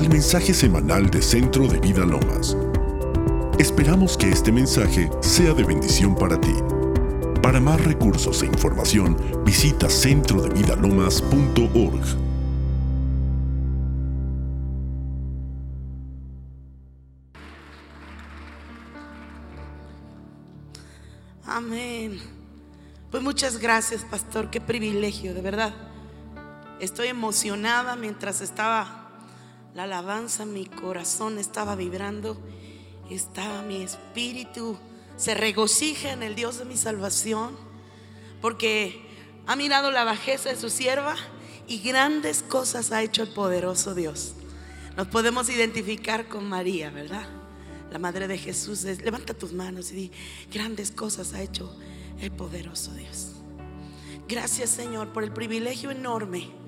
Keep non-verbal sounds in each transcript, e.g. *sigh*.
al mensaje semanal de Centro de Vida Lomas. Esperamos que este mensaje sea de bendición para ti. Para más recursos e información, visita centrodevidalomas.org. Amén. Pues muchas gracias, pastor. Qué privilegio, de verdad. Estoy emocionada mientras estaba la alabanza, mi corazón estaba vibrando, estaba mi espíritu, se regocija en el Dios de mi salvación, porque ha mirado la bajeza de su sierva y grandes cosas ha hecho el poderoso Dios. Nos podemos identificar con María, ¿verdad? La madre de Jesús. Levanta tus manos y di, grandes cosas ha hecho el poderoso Dios. Gracias Señor por el privilegio enorme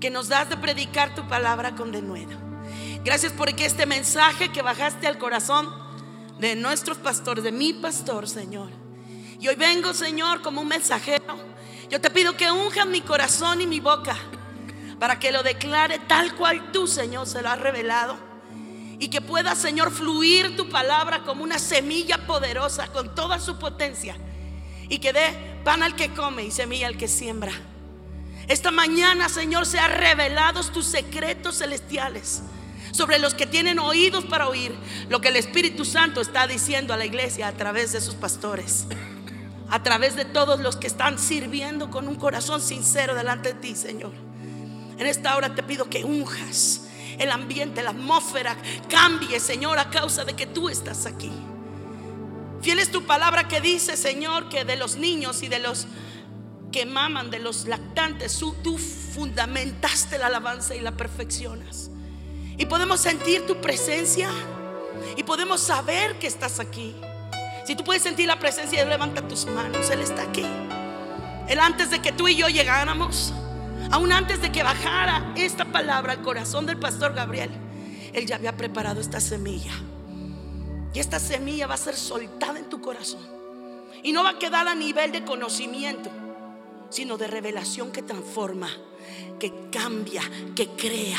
que nos das de predicar tu palabra con denuedo. Gracias porque este mensaje que bajaste al corazón de nuestros pastores, de mi pastor, Señor. Y hoy vengo, Señor, como un mensajero. Yo te pido que unjas mi corazón y mi boca para que lo declare tal cual tú, Señor, se lo has revelado. Y que pueda, Señor, fluir tu palabra como una semilla poderosa con toda su potencia. Y que dé pan al que come y semilla al que siembra. Esta mañana, Señor, se ha revelado tus secretos celestiales sobre los que tienen oídos para oír lo que el Espíritu Santo está diciendo a la iglesia a través de sus pastores, a través de todos los que están sirviendo con un corazón sincero delante de ti, Señor. En esta hora te pido que unjas el ambiente, la atmósfera cambie, Señor, a causa de que tú estás aquí. Fiel es tu palabra que dice, Señor, que de los niños y de los que maman, de los lactantes, tú fundamentaste la alabanza y la perfeccionas. Y podemos sentir tu presencia y podemos saber que estás aquí. Si tú puedes sentir la presencia, levanta tus manos, Él está aquí. Él antes de que tú y yo llegáramos, aún antes de que bajara esta palabra al corazón del pastor Gabriel, Él ya había preparado esta semilla. Y esta semilla va a ser soltada en tu corazón. Y no va a quedar a nivel de conocimiento sino de revelación que transforma, que cambia, que crea.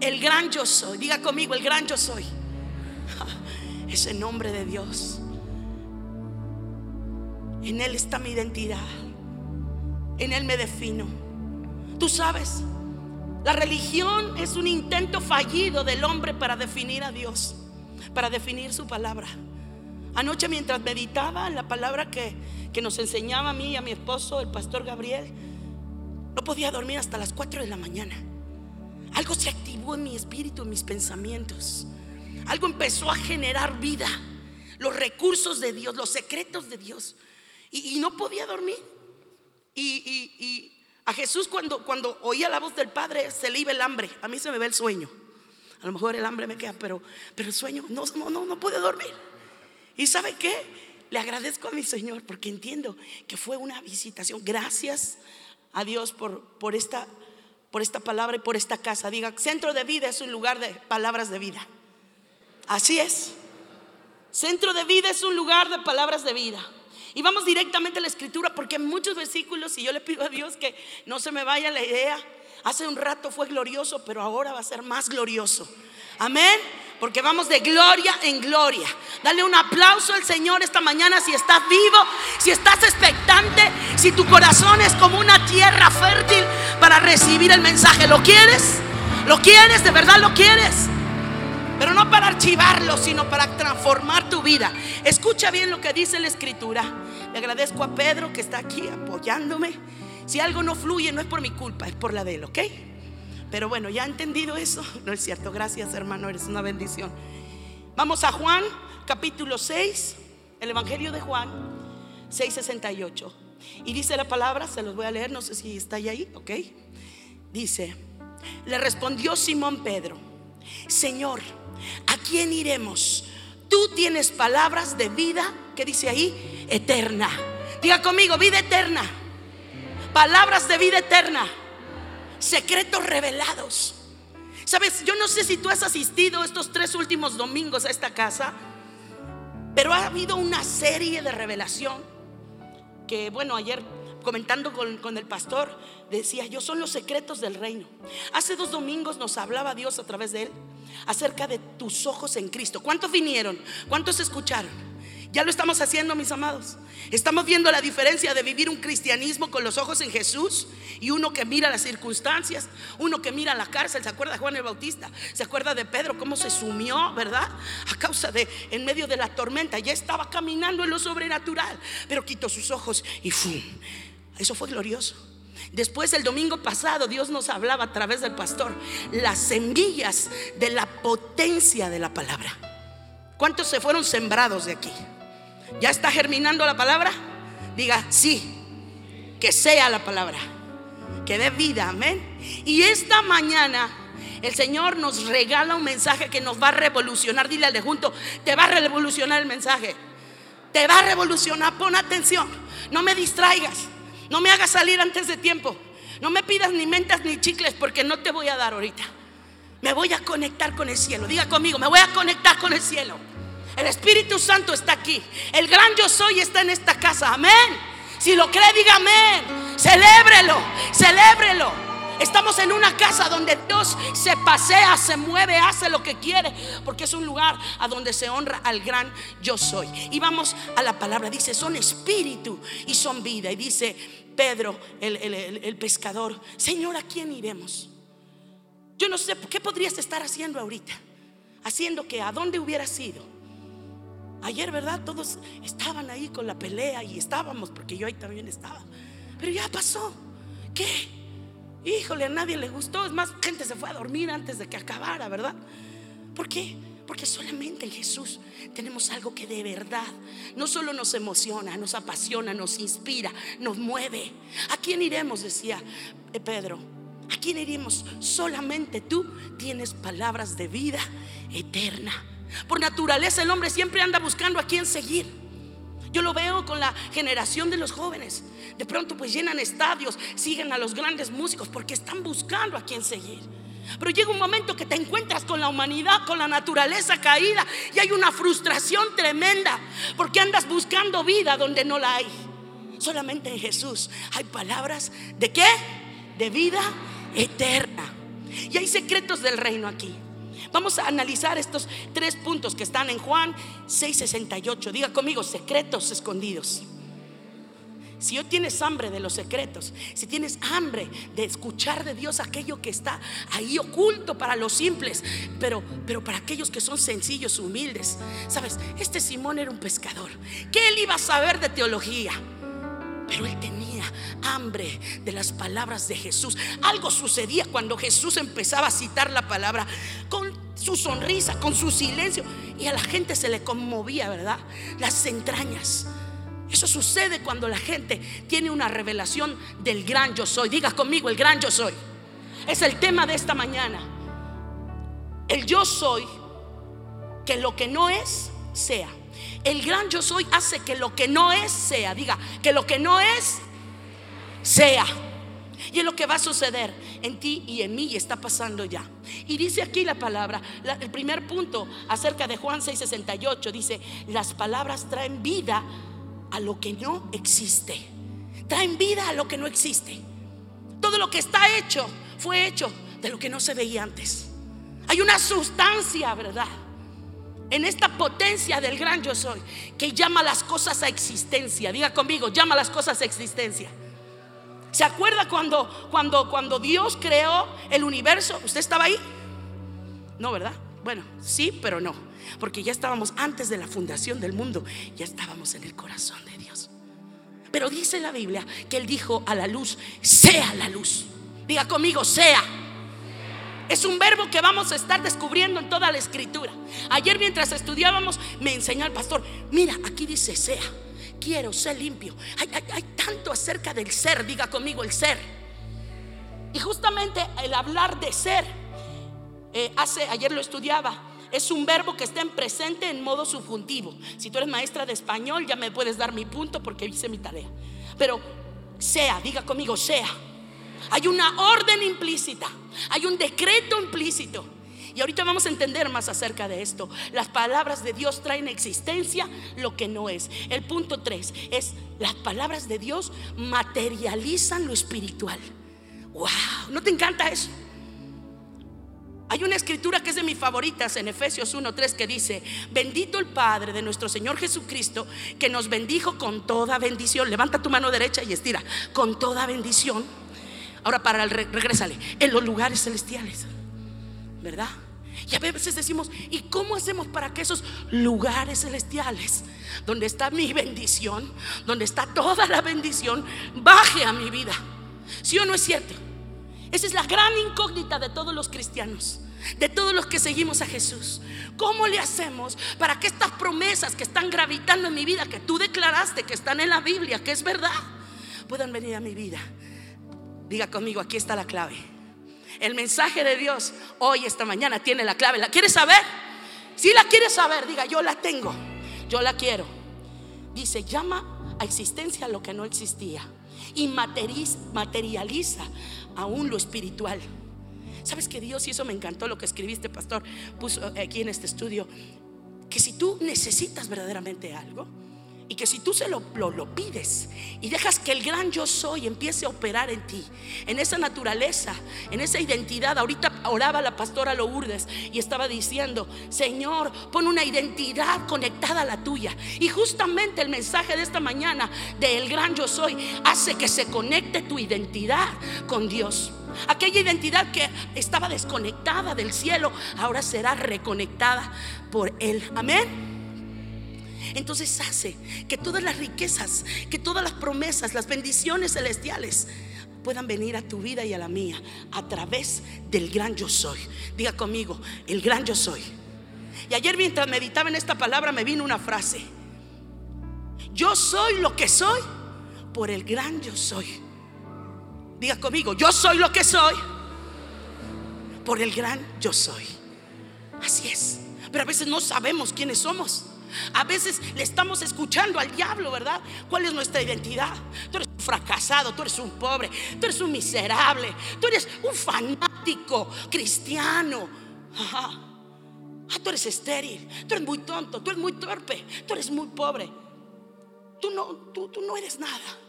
El gran yo soy, diga conmigo, el gran yo soy. *laughs* Ese nombre de Dios. En Él está mi identidad. En Él me defino. Tú sabes, la religión es un intento fallido del hombre para definir a Dios, para definir su palabra. Anoche mientras meditaba la palabra que, que nos enseñaba a mí y a mi esposo, el pastor Gabriel, no podía dormir hasta las 4 de la mañana. Algo se activó en mi espíritu, en mis pensamientos. Algo empezó a generar vida. Los recursos de Dios, los secretos de Dios. Y, no podía dormir. Y, a Jesús cuando, cuando oía la voz del Padre se le iba el hambre. A mí se me ve el sueño. A lo mejor el hambre me queda, pero, pero el sueño no, no, no, no puede dormir. ¿Y sabe qué? Le agradezco a mi Señor porque entiendo que fue una visitación. Gracias a Dios por, por, esta, por esta palabra y por esta casa. Diga, centro de vida es un lugar de palabras de vida. Así es. Centro de vida es un lugar de palabras de vida. Y vamos directamente a la escritura porque en muchos versículos, y yo le pido a Dios que no se me vaya la idea, hace un rato fue glorioso, pero ahora va a ser más glorioso. Amén. Porque vamos de gloria en gloria. Dale un aplauso al Señor esta mañana si estás vivo, si estás expectante, si tu corazón es como una tierra fértil para recibir el mensaje. ¿Lo quieres? ¿Lo quieres? ¿De verdad lo quieres? Pero no para archivarlo, sino para transformar tu vida. Escucha bien lo que dice la escritura. Le agradezco a Pedro que está aquí apoyándome. Si algo no fluye, no es por mi culpa, es por la de él, ¿ok? Pero bueno, ya he entendido eso. *laughs* No es cierto. Gracias, hermano. Eres una bendición. Vamos a Juan, capítulo 6, el Evangelio de Juan, 6:68. Y dice la palabra, se los voy a leer, no sé si está ahí, ¿ok? Dice, le respondió Simón Pedro, Señor, ¿a quién iremos? Tú tienes palabras de vida, ¿qué dice ahí? Eterna. Diga conmigo, vida eterna. Palabras de vida eterna secretos revelados. Sabes, yo no sé si tú has asistido estos tres últimos domingos a esta casa, pero ha habido una serie de revelación que, bueno, ayer comentando con, con, el pastor, decía, yo son los secretos del reino. Hace dos domingos nos hablaba Dios a través de él acerca de tus ojos en Cristo. ¿Cuántos vinieron? ¿Cuántos escucharon? Ya lo estamos haciendo, mis amados. Estamos viendo la diferencia de vivir un cristianismo con los ojos en Jesús y uno que mira las circunstancias, uno que mira la cárcel. ¿Se acuerda de Juan el Bautista? ¿Se acuerda de Pedro cómo se sumió, verdad? A causa de, en medio de la tormenta, ya estaba caminando en lo sobrenatural, pero quitó sus ojos y ¡fum! Eso fue glorioso. Después el domingo pasado Dios nos hablaba a través del pastor las semillas de la potencia de la palabra. ¿Cuántos se fueron sembrados de aquí? ¿Ya está germinando la palabra? Diga, sí, que sea la palabra, que dé vida, amén. Y esta mañana el Señor nos regala un mensaje que nos va a revolucionar. Dile al de junto, te va a revolucionar el mensaje. Te va a revolucionar, pon atención, no me distraigas, no me hagas salir antes de tiempo. No me pidas ni mentas ni chicles porque no te voy a dar ahorita. Me voy a conectar con el cielo. Diga conmigo, me voy a conectar con el cielo. El Espíritu Santo está aquí. El gran yo soy está en esta casa. Amén. Si lo cree, diga amén. Celébrelo, celébrelo. Estamos en una casa donde Dios se pasea, se mueve, hace lo que quiere, porque es un lugar a donde se honra al gran yo soy. Y vamos a la palabra, dice, son espíritu y son vida. Y dice Pedro, el, el pescador, Señor, ¿a quién iremos? Yo no sé, ¿qué podrías estar haciendo ahorita? Haciendo que, ¿a dónde hubieras ido? Ayer, ¿verdad? Todos estaban ahí con la pelea y estábamos, porque yo ahí también estaba. Pero ya pasó. ¿Qué? Híjole, a nadie le gustó. Es más, gente se fue a dormir antes de que acabara, ¿verdad? ¿Por qué? Porque solamente en Jesús tenemos algo que de verdad no solo nos emociona, nos apasiona, nos inspira, nos mueve. ¿A quién iremos? Decía eh, Pedro. ¿A quién iremos? Solamente tú tienes palabras de vida eterna. Por naturaleza el hombre siempre anda buscando a quién seguir. Yo lo veo con la generación de los jóvenes. De pronto pues llenan estadios, siguen a los grandes músicos porque están buscando a quién seguir. Pero llega un momento que te encuentras con la humanidad, con la naturaleza caída y hay una frustración tremenda porque andas buscando vida donde no la hay. Solamente en Jesús hay palabras de qué? De vida eterna. Y hay secretos del reino aquí. Vamos a analizar estos tres puntos que están en Juan 6:68. Diga conmigo, secretos escondidos. Si hoy tienes hambre de los secretos, si tienes hambre de escuchar de Dios aquello que está ahí oculto para los simples, pero, pero para aquellos que son sencillos, humildes, sabes, este Simón era un pescador. ¿Qué él iba a saber de teología? Pero él tenía hambre de las palabras de Jesús. Algo sucedía cuando Jesús empezaba a citar la palabra con su sonrisa, con su silencio. Y a la gente se le conmovía, ¿verdad? Las entrañas. Eso sucede cuando la gente tiene una revelación del gran yo soy. Diga conmigo, el gran yo soy. Es el tema de esta mañana. El yo soy, que lo que no es, sea. El gran yo soy hace que lo que no es sea. Diga, que lo que no es sea. Y es lo que va a suceder en ti y en mí y está pasando ya. Y dice aquí la palabra, el primer punto acerca de Juan 6:68, dice, las palabras traen vida a lo que no existe. Traen vida a lo que no existe. Todo lo que está hecho fue hecho de lo que no se veía antes. Hay una sustancia, ¿verdad? en esta potencia del gran yo soy, que llama las cosas a existencia. Diga conmigo, llama las cosas a existencia. ¿Se acuerda cuando, cuando, cuando Dios creó el universo? ¿Usted estaba ahí? No, ¿verdad? Bueno, sí, pero no. Porque ya estábamos antes de la fundación del mundo, ya estábamos en el corazón de Dios. Pero dice la Biblia que Él dijo a la luz, sea la luz. Diga conmigo, sea. Es un verbo que vamos a estar descubriendo en toda la escritura. Ayer mientras estudiábamos me enseñó el pastor, mira, aquí dice sea. Quiero ser limpio. Hay, tanto acerca del ser, diga conmigo el ser. Y justamente el hablar de ser, eh, hace, ayer lo estudiaba, es un verbo que está en presente en modo subjuntivo. Si tú eres maestra de español, ya me puedes dar mi punto porque hice mi tarea. Pero sea, diga conmigo, sea. Hay una orden implícita, hay un decreto implícito. Y ahorita vamos a entender más acerca de esto. Las palabras de Dios traen existencia lo que no es. El punto 3 es las palabras de Dios materializan lo espiritual. Wow, ¿no te encanta eso? Hay una escritura que es de mis favoritas en Efesios 1:3 que dice, bendito el Padre de nuestro Señor Jesucristo, que nos bendijo con toda bendición. Levanta tu mano derecha y estira, con toda bendición. Ahora para el en los lugares celestiales. ¿Verdad? Y a veces decimos, ¿y cómo hacemos para que esos lugares celestiales, donde está mi bendición, donde está toda la bendición, baje a mi vida? ¿Sí o no es cierto? Esa es la gran incógnita de todos los cristianos, de todos los que seguimos a Jesús. ¿Cómo le hacemos para que estas promesas que están gravitando en mi vida, que tú declaraste que están en la Biblia, que es verdad, puedan venir a mi vida? Diga conmigo, aquí está la clave. El mensaje de Dios hoy, esta mañana, tiene la clave. ¿La quieres saber? Si la quieres saber, diga, yo la tengo, yo la quiero. Dice, llama a existencia lo que no existía y materializa aún lo espiritual. ¿Sabes que Dios, y eso me encantó lo que escribiste, pastor, puso aquí en este estudio, que si tú necesitas verdaderamente algo, y que si tú se lo, lo, pides y dejas que el gran yo soy empiece a operar en ti, en esa naturaleza, en esa identidad. Ahorita oraba la pastora Lourdes y estaba diciendo, Señor, pon una identidad conectada a la tuya. Y justamente el mensaje de esta mañana del gran yo soy hace que se conecte tu identidad con Dios. Aquella identidad que estaba desconectada del cielo, ahora será reconectada por Él. Amén. Entonces hace que todas las riquezas, que todas las promesas, las bendiciones celestiales puedan venir a tu vida y a la mía a través del gran yo soy. Diga conmigo, el gran yo soy. Y ayer mientras meditaba en esta palabra me vino una frase. Yo soy lo que soy por el gran yo soy. Diga conmigo, yo soy lo que soy por el gran yo soy. Así es. Pero a veces no sabemos quiénes somos. A veces le estamos escuchando al diablo, ¿verdad? ¿Cuál es nuestra identidad? Tú eres un fracasado, tú eres un pobre, tú eres un miserable, tú eres un fanático cristiano. Ah, tú eres estéril, tú eres muy tonto, tú eres muy torpe, tú eres muy pobre. Tú no, tú, tú no eres nada.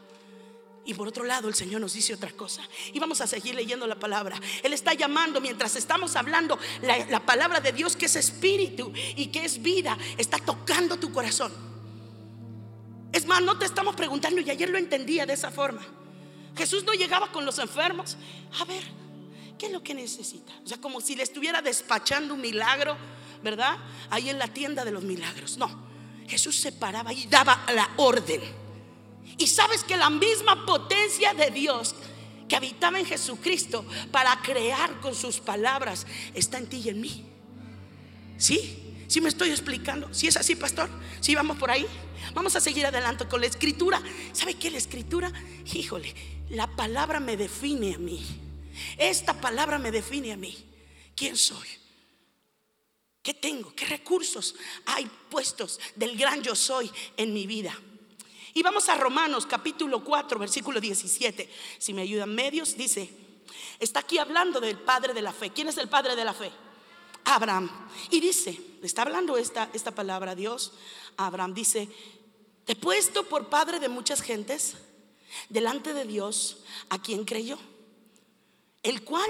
Y por otro lado, el Señor nos dice otra cosa. Y vamos a seguir leyendo la palabra. Él está llamando mientras estamos hablando la, palabra de Dios que es espíritu y que es vida. Está tocando tu corazón. Es más, no te estamos preguntando y ayer lo entendía de esa forma. Jesús no llegaba con los enfermos. A ver, ¿qué es lo que necesita? O sea, como si le estuviera despachando un milagro, ¿verdad? Ahí en la tienda de los milagros. No, Jesús se paraba y daba la orden. Y sabes que la misma potencia de Dios que habitaba en Jesucristo para crear con sus palabras está en ti y en mí. ¿Sí? ¿Sí me estoy explicando? ¿Sí es así, pastor? ¿Sí vamos por ahí? Vamos a seguir adelante con la escritura. ¿Sabe qué? La escritura, híjole, la palabra me define a mí. Esta palabra me define a mí. ¿Quién soy? ¿Qué tengo? ¿Qué recursos hay puestos del gran yo soy en mi vida? Y vamos a Romanos capítulo 4, versículo 17. Si me ayudan medios, dice, está aquí hablando del padre de la fe. ¿Quién es el padre de la fe? Abraham. Y dice, está hablando esta, esta palabra Dios. Abraham dice, te he puesto por padre de muchas gentes delante de Dios a quien creyó, el cual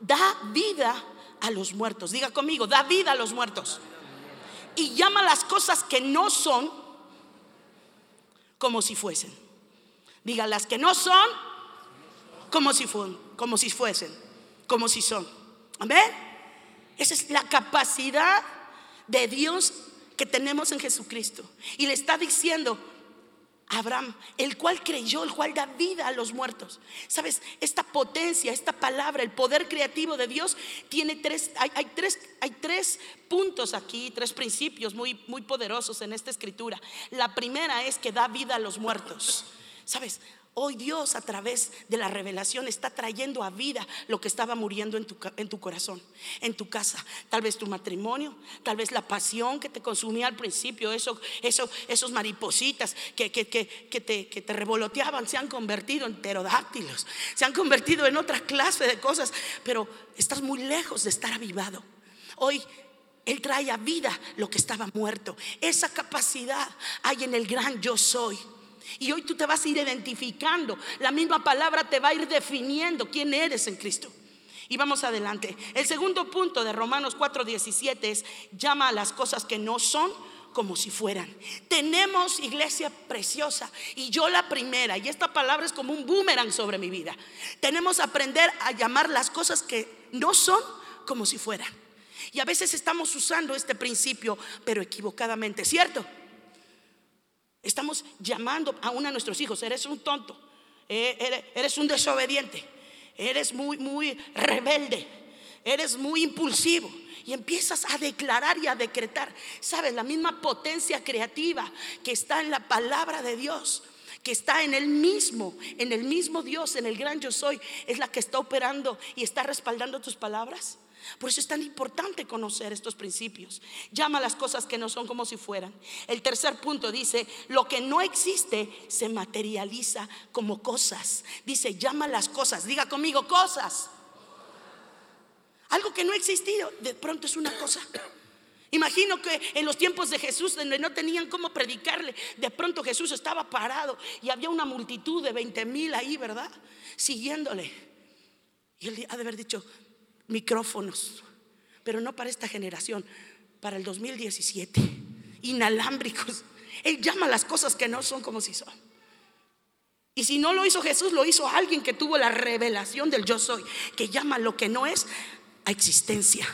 da vida a los muertos. Diga conmigo, da vida a los muertos. Y llama las cosas que no son como si fuesen. Diga, las que no son, como si, fuesen, como si fuesen, como si son. Amén. Esa es la capacidad de Dios que tenemos en Jesucristo. Y le está diciendo, Abraham, el cual creyó, el cual da vida a los muertos. Sabes, esta potencia, esta palabra, el poder creativo de Dios tiene tres, hay, tres, hay tres puntos aquí, tres principios muy, muy poderosos en esta escritura. La primera es que da vida a los muertos. Sabes, Hoy Dios a través de la revelación está trayendo a vida lo que estaba muriendo en tu, en tu, corazón, en tu casa. Tal vez tu matrimonio, tal vez la pasión que te consumía al principio, eso, eso, esos maripositas que, que, que, te, que te revoloteaban se han convertido en pterodáctilos, se han convertido en otra clase de cosas, pero estás muy lejos de estar avivado. Hoy Él trae a vida lo que estaba muerto. Esa capacidad hay en el gran yo soy. Y hoy tú te vas a ir identificando. La misma palabra te va a ir definiendo quién eres en Cristo. Y vamos adelante. El segundo punto de Romanos 4:17 es llama a las cosas que no son como si fueran. Tenemos iglesia preciosa y yo la primera, y esta palabra es como un boomerang sobre mi vida. Tenemos que aprender a llamar las cosas que no son como si fueran. Y a veces estamos usando este principio, pero equivocadamente, ¿cierto? Estamos llamando a uno de nuestros hijos, eres un tonto, eh, eres un desobediente eres muy, muy rebelde, eres muy impulsivo. Y empiezas a declarar y a decretar. Sabes, la misma potencia creativa que está en la palabra de Dios que está en el mismo, en el mismo Dios, en el gran yo soy, es la que está operando y está respaldando tus palabras. Por eso es tan importante conocer estos principios. Llama las cosas que no son como si fueran. El tercer punto dice, lo que no existe se materializa como cosas. Dice, llama las cosas. Diga conmigo, cosas. Algo que no ha existido, de pronto es una cosa. Imagino que en los tiempos de Jesús, donde no tenían cómo predicarle, de pronto Jesús estaba parado y había una multitud de 20 mil ahí, ¿verdad? Siguiéndole. Y él ha de haber dicho, micrófonos, pero no para esta generación, para el 2017, inalámbricos. Él llama las cosas que no son como si son. Y si no lo hizo Jesús, lo hizo alguien que tuvo la revelación del yo soy, que llama lo que no es a existencia.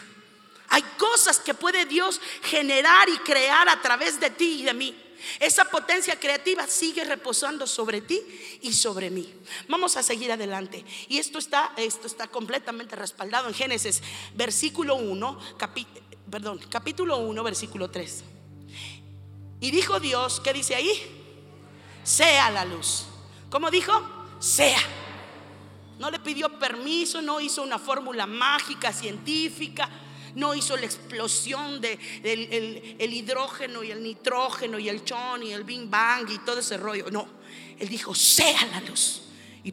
Hay cosas que puede Dios generar y crear a través de ti y de mí. Esa potencia creativa sigue reposando sobre ti y sobre mí. Vamos a seguir adelante. Y esto está, esto está completamente respaldado en Génesis, versículo 1, perdón, capítulo 1, versículo 3. Y dijo Dios, ¿qué dice ahí? Sea la luz. ¿Cómo dijo? Sea. No le pidió permiso, no hizo una fórmula mágica, científica no hizo la explosión del de el, hidrógeno y el nitrógeno y el chon y el bing bang y todo ese rollo. No, él dijo, sea la luz. Y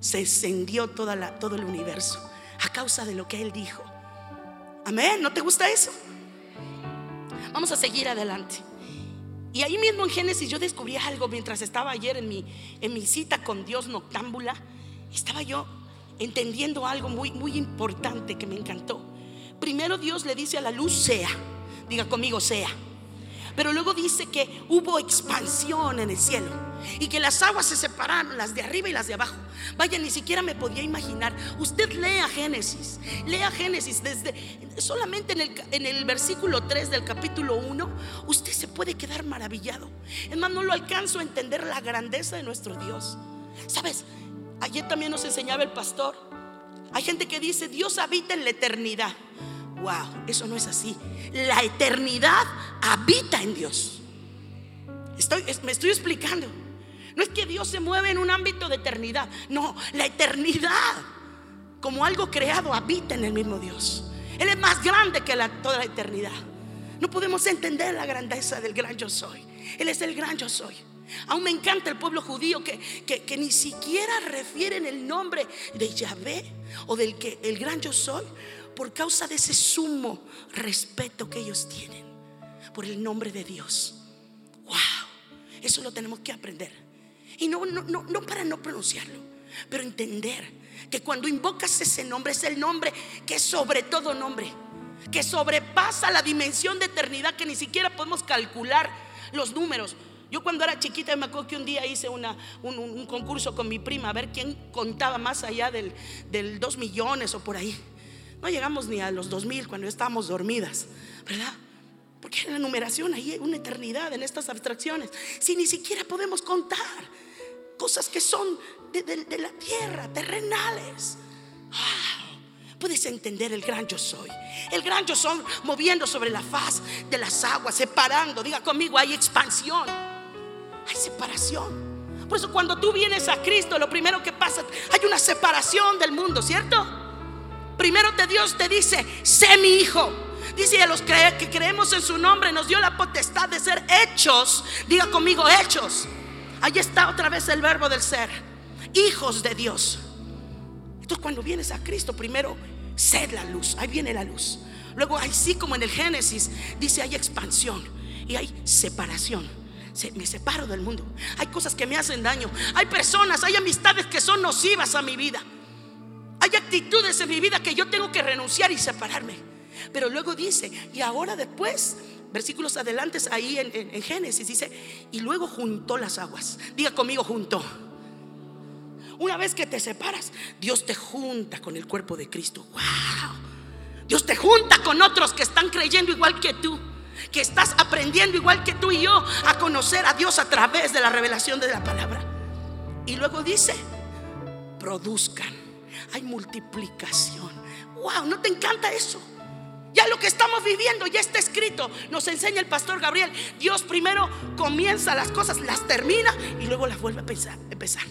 se encendió toda todo el universo a causa de lo que él dijo. Amén, ¿no te gusta eso? Vamos a seguir adelante. Y ahí mismo en Génesis yo descubrí algo mientras estaba ayer en mi, en mi cita con Dios noctámbula. Estaba yo entendiendo algo muy, muy importante que me encantó. Primero Dios le dice a la luz, sea. Diga conmigo, sea. Pero luego dice que hubo expansión en el cielo y que las aguas se separaron, las de arriba y las de abajo. Vaya, ni siquiera me podía imaginar. Usted lea Génesis, lea Génesis desde solamente en el, en el versículo 3 del capítulo 1, usted se puede quedar maravillado. Más, no lo alcanzo a entender la grandeza de nuestro Dios. ¿Sabes? Ayer también nos enseñaba el pastor. Hay gente que dice, Dios habita en la eternidad. Wow, eso no es así. La eternidad habita en Dios. Estoy, me estoy explicando. No es que Dios se mueve en un ámbito de eternidad. No, la eternidad, como algo creado, habita en el mismo Dios. Él es más grande que toda la eternidad. No podemos entender la grandeza del gran yo soy. Él es el gran yo soy. Aún me encanta el pueblo judío que, que, ni siquiera refieren el nombre de Yahvé o del que el gran yo soy por causa de ese sumo respeto que ellos tienen por el nombre de Dios. Wow, eso lo tenemos que aprender. Y no, no, no, no para no pronunciarlo, pero entender que cuando invocas ese nombre es el nombre que es sobre todo nombre, que sobrepasa la dimensión de eternidad que ni siquiera podemos calcular los números. Yo cuando era chiquita me acuerdo que un día hice una, un, concurso con mi prima a ver quién contaba más allá del, del 2 millones o por ahí. No llegamos ni a los 2 mil cuando estábamos dormidas, ¿verdad? Porque en la numeración hay una eternidad en estas abstracciones. Si ni siquiera podemos contar cosas que son de, la tierra, terrenales. Puedes entender el gran yo soy. El gran yo soy moviendo sobre la faz de las aguas, separando. Diga conmigo, hay expansión hay separación. Por eso cuando tú vienes a Cristo, lo primero que pasa, hay una separación del mundo, ¿cierto? Primero te Dios te dice, sé mi hijo. Dice a los que creemos en su nombre, nos dio la potestad de ser hechos. Diga conmigo, hechos. Ahí está otra vez el verbo del ser. Hijos de Dios. Entonces cuando vienes a Cristo, primero sed la luz, ahí viene la luz. Luego, así como en el Génesis, dice hay expansión y hay separación. Me separo del mundo. Hay cosas que me hacen daño. Hay personas, hay amistades que son nocivas a mi vida. Hay actitudes en mi vida que yo tengo que renunciar y separarme. Pero luego dice, y ahora después, versículos adelante ahí en, en Génesis, dice, y luego juntó las aguas. Diga conmigo, juntó. Una vez que te separas, Dios te junta con el cuerpo de Cristo. ¡Wow! Dios te junta con otros que están creyendo igual que tú. Que estás aprendiendo igual que tú y yo a conocer a Dios a través de la revelación de la palabra. Y luego dice, produzcan. Hay multiplicación. ¡Wow! ¿No te encanta eso? Ya lo que estamos viviendo ya está escrito. Nos enseña el pastor Gabriel. Dios primero comienza las cosas, las termina y luego las vuelve a pensar, empezar.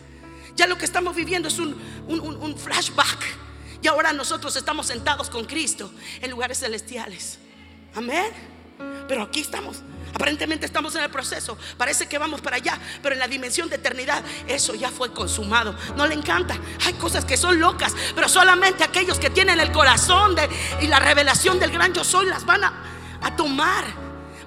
Ya lo que estamos viviendo es un, flashback. Y ahora nosotros estamos sentados con Cristo en lugares celestiales. Amén. Pero aquí estamos. Aparentemente estamos en el proceso. Parece que vamos para allá. Pero en la dimensión de eternidad, eso ya fue consumado. No le encanta. Hay cosas que son locas. Pero solamente aquellos que tienen el corazón y la revelación del gran yo soy las van a tomar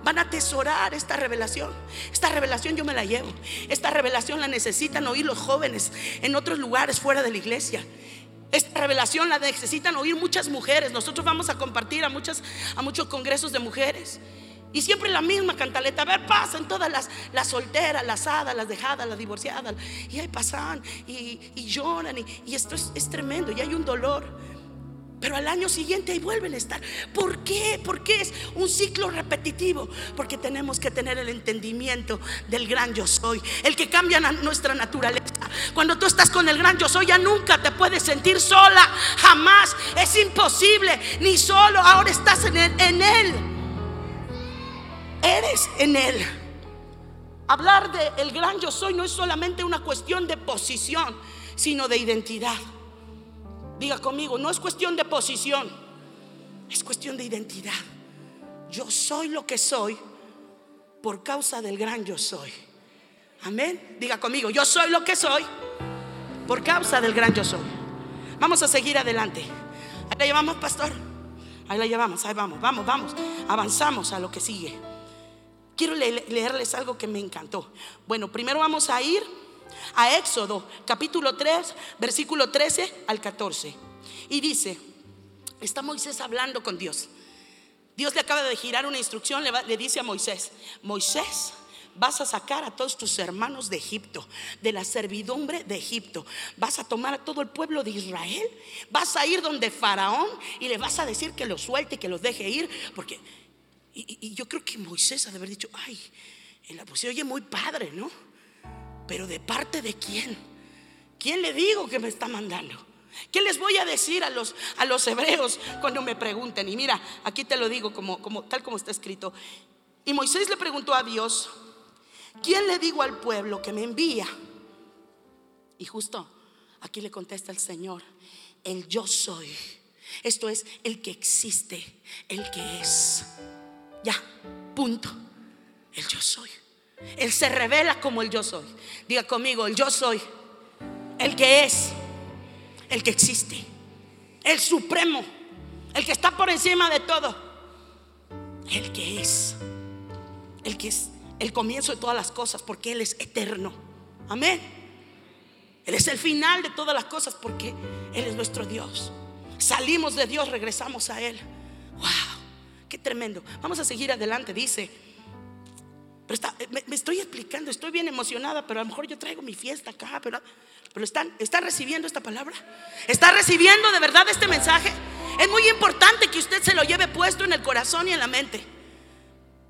van a atesorar esta revelación. Esta revelación yo me la llevo. Esta revelación la necesitan oír los jóvenes en otros lugares fuera de la iglesia. Esta revelación la necesitan oír muchas mujeres. Nosotros vamos a compartir a, muchas, a muchos congresos de mujeres. Y siempre la misma cantaleta. A ver, pasan todas las, las solteras, las hadas, las dejadas, las divorciadas. Y ahí pasan y, lloran. Y, y esto es, es tremendo. Y hay un dolor. Pero al año siguiente ahí vuelven a estar. ¿Por qué? Porque es un ciclo repetitivo. Porque tenemos que tener el entendimiento del gran yo soy. El que cambia nuestra naturaleza. Cuando tú estás con el gran yo soy, ya nunca te puedes sentir sola. Jamás. Es imposible. Ni solo. Ahora estás en. En él. Eres en él. Hablar de el gran yo soy no es solamente una cuestión de posición, sino de identidad. Diga conmigo, no es cuestión de posición, es cuestión de identidad. Yo soy lo que soy por causa del gran yo soy. Amén. Diga conmigo, yo soy lo que soy por causa del gran yo soy. Vamos a seguir adelante. Ahí la llevamos, pastor. Ahí la llevamos, ahí vamos, vamos, vamos. Avanzamos a lo que sigue. Quiero leerles algo que me encantó. Bueno, primero vamos a ir a Éxodo capítulo 3, versículo 13 al 14. Y dice, está Moisés hablando con Dios. Dios le acaba de girar una instrucción, le, dice a Moisés, Moisés, vas a sacar a todos tus hermanos de Egipto, de la servidumbre de Egipto. Vas a tomar a todo el pueblo de Israel. Vas a ir donde Faraón y le vas a decir que los suelte y que los deje ir. Porque, y, yo creo que Moisés ha de haber dicho, ay, en la oye muy padre, ¿no? Pero de parte de quién? ¿Quién le digo que me está mandando? ¿Qué les voy a decir a los, a los hebreos cuando me pregunten? Y mira, aquí te lo digo como, como, tal como está escrito. Y Moisés le preguntó a Dios, ¿quién le digo al pueblo que me envía? Y justo aquí le contesta el Señor, el yo soy. Esto es el que existe, el que es. Ya, punto. El yo soy. Él se revela como el yo soy. Diga conmigo, el yo soy. El que es. El que existe. El supremo. El que está por encima de todo. El que es. El que es el comienzo de todas las cosas porque Él es eterno. Amén. Él es el final de todas las cosas porque Él es nuestro Dios. Salimos de Dios, regresamos a Él. ¡Wow! ¡Qué tremendo! Vamos a seguir adelante. Dice eh, me, estoy explicando, estoy bien emocionada, pero a lo mejor yo traigo mi fiesta acá, pero, pero están, ¿está recibiendo esta palabra? ¿Está recibiendo de verdad este mensaje? Es muy importante que usted se lo lleve puesto en el corazón y en la mente.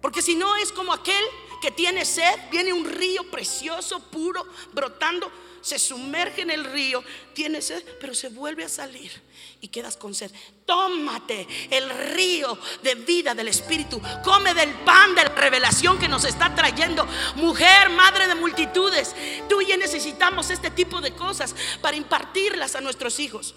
Porque si no es como aquel que tiene sed, viene un río precioso, puro, brotando se sumerge en el río, tiene sed, pero se vuelve a salir y quedas con sed. Tómate el río de vida del Espíritu. Come del pan de la revelación que nos está trayendo. Mujer, madre de multitudes, tú y yo necesitamos este tipo de cosas para impartirlas a nuestros hijos.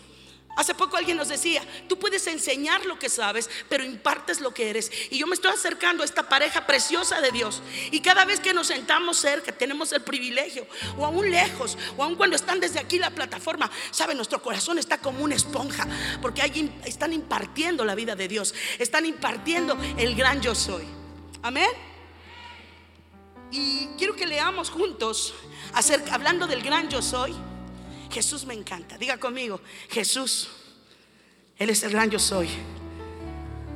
Hace poco alguien nos decía, tú puedes enseñar lo que sabes, pero impartes lo que eres. Y yo me estoy acercando a esta pareja preciosa de Dios. Y cada vez que nos sentamos cerca, tenemos el privilegio, o aún lejos, o aún cuando están desde aquí la plataforma, saben, nuestro corazón está como una esponja, porque allí están impartiendo la vida de Dios, están impartiendo el gran yo soy. Amén. Y quiero que leamos juntos, hablando del gran yo soy. Jesús me encanta. Diga conmigo, Jesús, Él es el gran yo soy.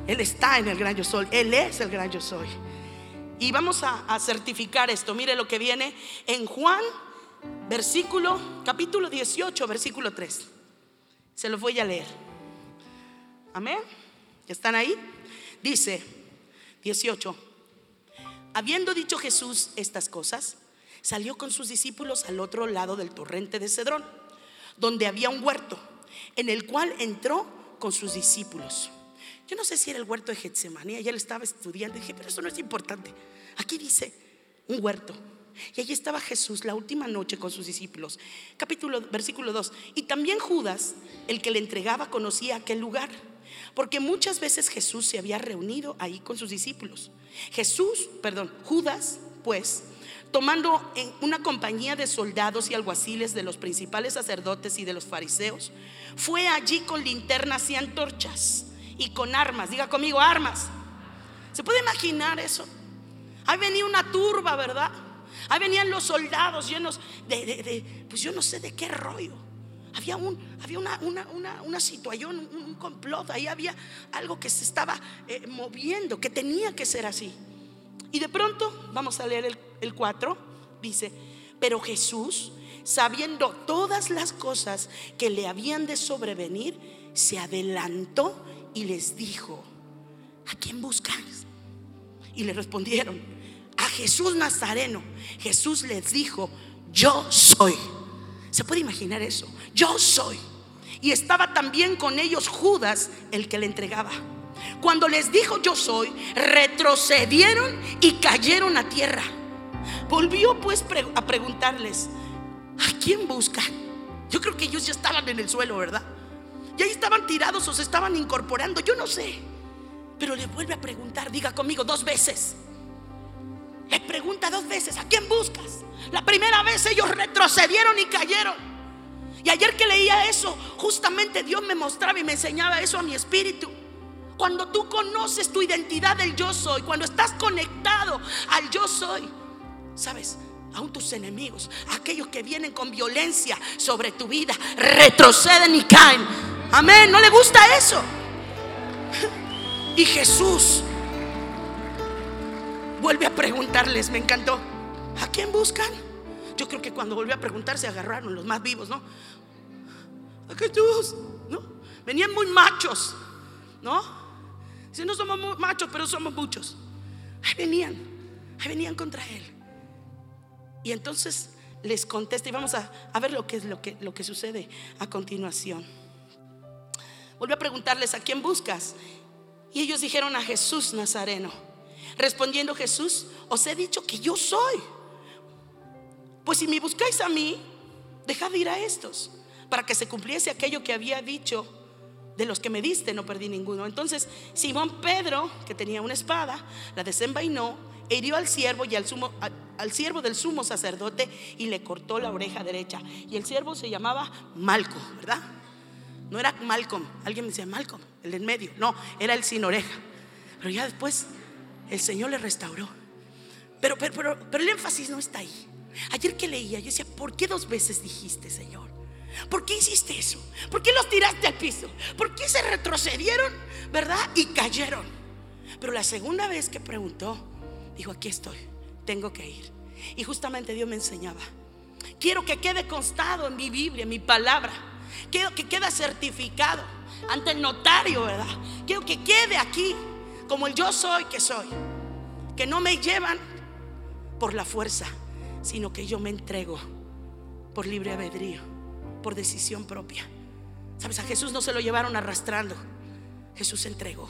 Él está en el gran yo soy. Él es el gran yo soy. Y vamos a, certificar esto. Mire lo que viene en Juan, versículo, capítulo 18, versículo 3. Se los voy a leer. Amén. ¿Están ahí? Dice 18. Habiendo dicho Jesús estas cosas, salió con sus discípulos al otro lado del torrente de Cedrón donde había un huerto, en el cual entró con sus discípulos. Yo no sé si era el huerto de Getsemaní, ella le estaba estudiando, dije, pero eso no es importante. Aquí dice un huerto. Y allí estaba Jesús la última noche con sus discípulos. Capítulo, versículo 2. Y también Judas, el que le entregaba, conocía aquel lugar. Porque muchas veces Jesús se había reunido ahí con sus discípulos. Jesús, perdón, Judas, pues, tomando una compañía de soldados y alguaciles de los principales sacerdotes y de los fariseos, fue allí con linternas y antorchas y con armas. Diga conmigo, armas. ¿Se puede imaginar eso? Ahí venía una turba, ¿verdad? Ahí venían los soldados llenos de, pues yo no sé de qué rollo. Había, un, había una, una, situación, un, complot, ahí había algo que se estaba eh, moviendo, que tenía que ser así. Y de pronto, vamos a leer el, 4, dice, pero Jesús, sabiendo todas las cosas que le habían de sobrevenir, se adelantó y les dijo, ¿a quién buscáis? Y le respondieron, a Jesús Nazareno. Jesús les dijo, yo soy. ¿Se puede imaginar eso? Yo soy. Y estaba también con ellos Judas, el que le entregaba. Cuando les dijo yo soy, retrocedieron y cayeron a tierra. Volvió pues a preguntarles, ¿a quién buscan? Yo creo que ellos ya estaban en el suelo, ¿verdad? Y ahí estaban tirados o se estaban incorporando, yo no sé. Pero le vuelve a preguntar, diga conmigo dos veces. Le pregunta dos veces, ¿a quién buscas? La primera vez ellos retrocedieron y cayeron. Y ayer que leía eso, justamente Dios me mostraba y me enseñaba eso a mi espíritu. Cuando tú conoces tu identidad del yo soy, cuando estás conectado al yo soy, sabes, aún tus enemigos, aquellos que vienen con violencia sobre tu vida, retroceden y caen. Amén, no le gusta eso. Y Jesús vuelve a preguntarles, me encantó, ¿a quién buscan? Yo creo que cuando volvió a preguntar se agarraron los más vivos, ¿no? A Jesús, ¿no? Venían muy machos, ¿no? Si no somos machos, pero somos muchos. Ahí venían, ahí venían contra él. Y entonces les contesta y vamos a, ver lo que es lo que, lo que sucede a continuación. Volvió a preguntarles a quién buscas. Y ellos dijeron a Jesús Nazareno. Respondiendo Jesús, os he dicho que yo soy. Pues si me buscáis a mí, dejad ir a estos, para que se cumpliese aquello que había dicho de los que me diste no perdí ninguno. Entonces Simón Pedro, que tenía una espada, la desenvainó, hirió al siervo y al, sumo, al, siervo del sumo sacerdote y le cortó la oreja derecha. Y el siervo se llamaba Malco, ¿verdad? No era Malcolm, alguien me decía Malcolm, el en medio, no, era el sin oreja. Pero ya después el Señor le restauró. Pero, pero, pero, pero el énfasis no está ahí. Ayer que leía, yo decía, ¿por qué dos veces dijiste, Señor? ¿Por qué hiciste eso? ¿Por qué los tiraste al piso? ¿Por qué se retrocedieron, verdad? Y cayeron. Pero la segunda vez que preguntó, dijo, aquí estoy, tengo que ir. Y justamente Dios me enseñaba. Quiero que quede constado en mi Biblia, en mi palabra. Quiero que quede certificado ante el notario, ¿verdad? Quiero que quede aquí como el yo soy que soy. Que no me llevan por la fuerza, sino que yo me entrego por libre albedrío por decisión propia. Sabes, a Jesús no se lo llevaron arrastrando. Jesús entregó.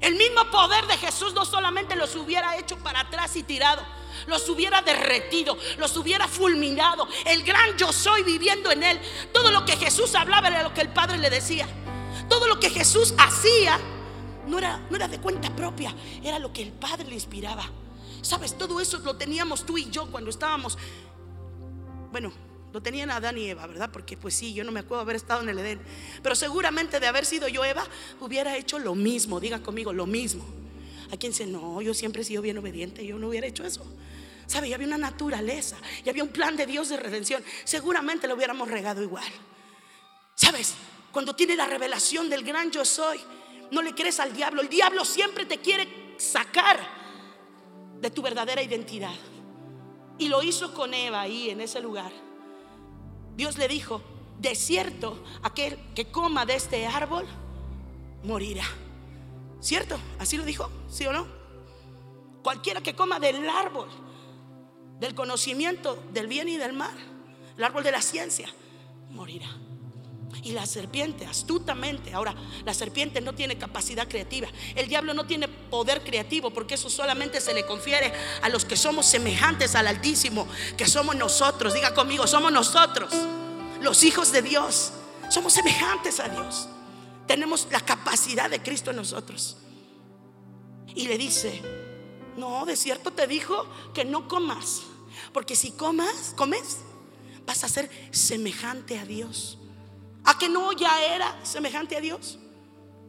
El mismo poder de Jesús no solamente los hubiera hecho para atrás y tirado, los hubiera derretido, los hubiera fulminado. El gran yo soy viviendo en él. Todo lo que Jesús hablaba era lo que el Padre le decía. Todo lo que Jesús hacía no era, no era de cuenta propia, era lo que el Padre le inspiraba. Sabes, todo eso lo teníamos tú y yo cuando estábamos, bueno, lo tenían Adán y Eva, ¿verdad? Porque pues sí, yo no me acuerdo haber estado en el Edén. Pero seguramente de haber sido yo Eva, hubiera hecho lo mismo, diga conmigo, lo mismo. Hay quien dice, no, yo siempre he sido bien obediente, yo no hubiera hecho eso. ¿Sabe? Ya había una naturaleza, ya había un plan de Dios de redención. Seguramente lo hubiéramos regado igual. ¿Sabes? Cuando tiene la revelación del gran yo soy, no le crees al diablo. El diablo siempre te quiere sacar de tu verdadera identidad. Y lo hizo con Eva ahí en ese lugar. Dios le dijo, de cierto, aquel que coma de este árbol morirá. ¿Cierto? ¿Así lo dijo? ¿Sí o no? Cualquiera que coma del árbol del conocimiento del bien y del mal, el árbol de la ciencia, morirá. Y la serpiente, astutamente, ahora la serpiente no tiene capacidad creativa. El diablo no tiene poder creativo porque eso solamente se le confiere a los que somos semejantes al Altísimo, que somos nosotros. Diga conmigo, somos nosotros, los hijos de Dios. Somos semejantes a Dios. Tenemos la capacidad de Cristo en nosotros. Y le dice, no, de cierto te dijo que no comas. Porque si comas, comes, vas a ser semejante a Dios. ¿A que no ya era semejante a Dios?